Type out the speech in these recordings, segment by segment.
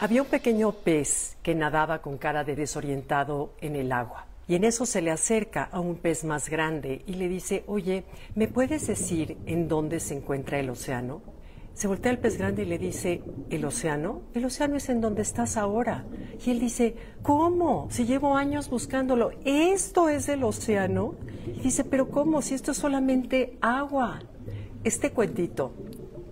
Había un pequeño pez que nadaba con cara de desorientado en el agua. Y en eso se le acerca a un pez más grande y le dice, oye, ¿me puedes decir en dónde se encuentra el océano? Se voltea el pez grande y le dice, ¿el océano? El océano es en donde estás ahora. Y él dice, ¿cómo? Si llevo años buscándolo, ¿esto es el océano? Y dice, pero ¿cómo? Si esto es solamente agua. Este cuentito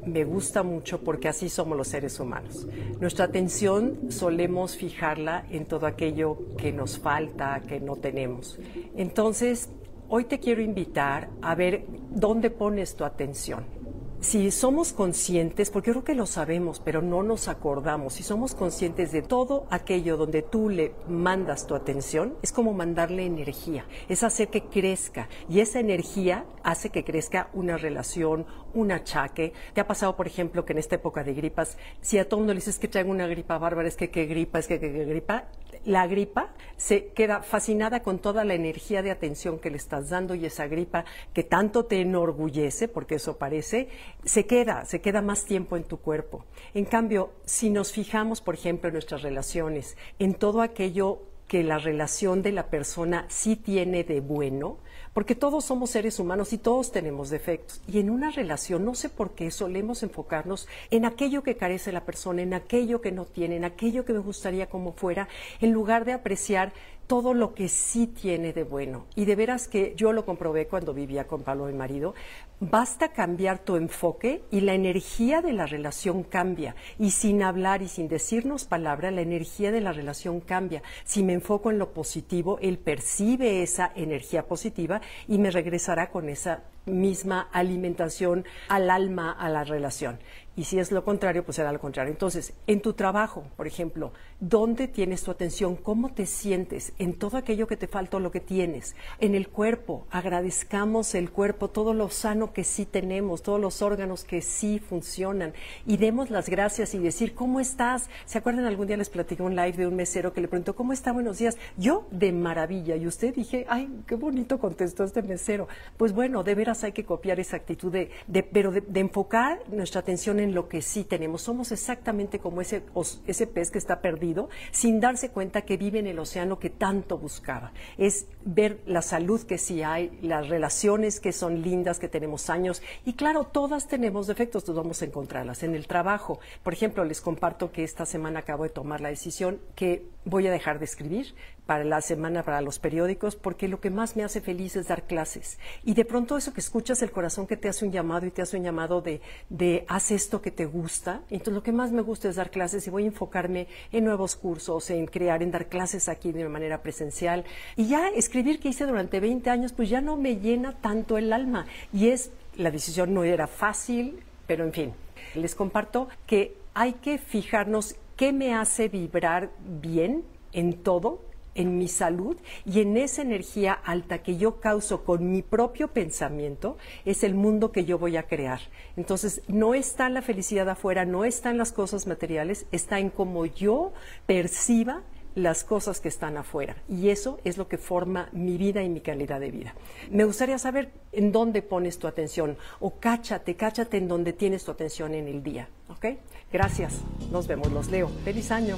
me gusta mucho porque así somos los seres humanos. Nuestra atención solemos fijarla en todo aquello que nos falta, que no tenemos. Entonces, hoy te quiero invitar a ver dónde pones tu atención si somos conscientes, porque creo que lo sabemos, pero no nos acordamos, si somos conscientes de todo aquello donde tú le mandas tu atención, es como mandarle energía, es hacer que crezca y esa energía hace que crezca una relación, un achaque. ¿Te ha pasado, por ejemplo, que en esta época de gripas, si a todo mundo le dices que traigo una gripa bárbara, es que qué gripa, es que qué gripa, la gripa se queda fascinada con toda la energía de atención que le estás dando y esa gripa que tanto te enorgullece, porque eso parece, se queda, se queda más tiempo en tu cuerpo. En cambio, si nos fijamos, por ejemplo, en nuestras relaciones, en todo aquello que la relación de la persona sí tiene de bueno, porque todos somos seres humanos y todos tenemos defectos. Y en una relación, no sé por qué solemos enfocarnos en aquello que carece la persona, en aquello que no tiene, en aquello que me gustaría como fuera, en lugar de apreciar todo lo que sí tiene de bueno. Y de veras que yo lo comprobé cuando vivía con Pablo, mi marido. Basta cambiar tu enfoque y la energía de la relación cambia. Y sin hablar y sin decirnos palabra, la energía de la relación cambia. Si me enfoco en lo positivo, él percibe esa energía positiva y me regresará con esa misma alimentación al alma, a la relación. Y si es lo contrario, pues será lo contrario. Entonces, en tu trabajo, por ejemplo, ¿dónde tienes tu atención? ¿Cómo te sientes en todo aquello que te falta o lo que tienes? En el cuerpo, agradezcamos el cuerpo, todo lo sano que sí tenemos, todos los órganos que sí funcionan y demos las gracias y decir, ¿cómo estás? ¿Se acuerdan? Algún día les platicé un live de un mesero que le preguntó, ¿cómo está? Buenos días. Yo, de maravilla. Y usted dije, ay, qué bonito contestó este mesero. Pues bueno, de veras hay que copiar esa actitud de, pero de, de enfocar nuestra atención en lo que sí tenemos. Somos exactamente como ese, ese pez que está perdido sin darse cuenta que vive en el océano que tanto buscaba. Es ver la salud que sí hay, las relaciones que son lindas, que tenemos años. Y claro, todas tenemos defectos, todos vamos a encontrarlas. En el trabajo, por ejemplo, les comparto que esta semana acabo de tomar la decisión que voy a dejar de escribir para la semana para los periódicos porque lo que más me hace feliz es dar clases. Y de pronto eso que escuchas el corazón que te hace un llamado y te hace un llamado de, haz esto que te gusta. Entonces lo que más me gusta es dar clases y voy a enfocarme en nuevos cursos, en crear, en dar clases aquí de manera presencial. Y ya escribir que hice durante 20 años pues ya no me llena tanto el alma. Y es, la decisión no era fácil, pero en fin, les comparto que hay que fijarnos qué me hace vibrar bien en todo en mi salud y en esa energía alta que yo causo con mi propio pensamiento es el mundo que yo voy a crear. Entonces, no está la felicidad afuera, no está en las cosas materiales, está en cómo yo perciba las cosas que están afuera. Y eso es lo que forma mi vida y mi calidad de vida. Me gustaría saber en dónde pones tu atención o cáchate, cáchate en dónde tienes tu atención en el día. ¿Ok? Gracias. Nos vemos, los leo. Feliz año.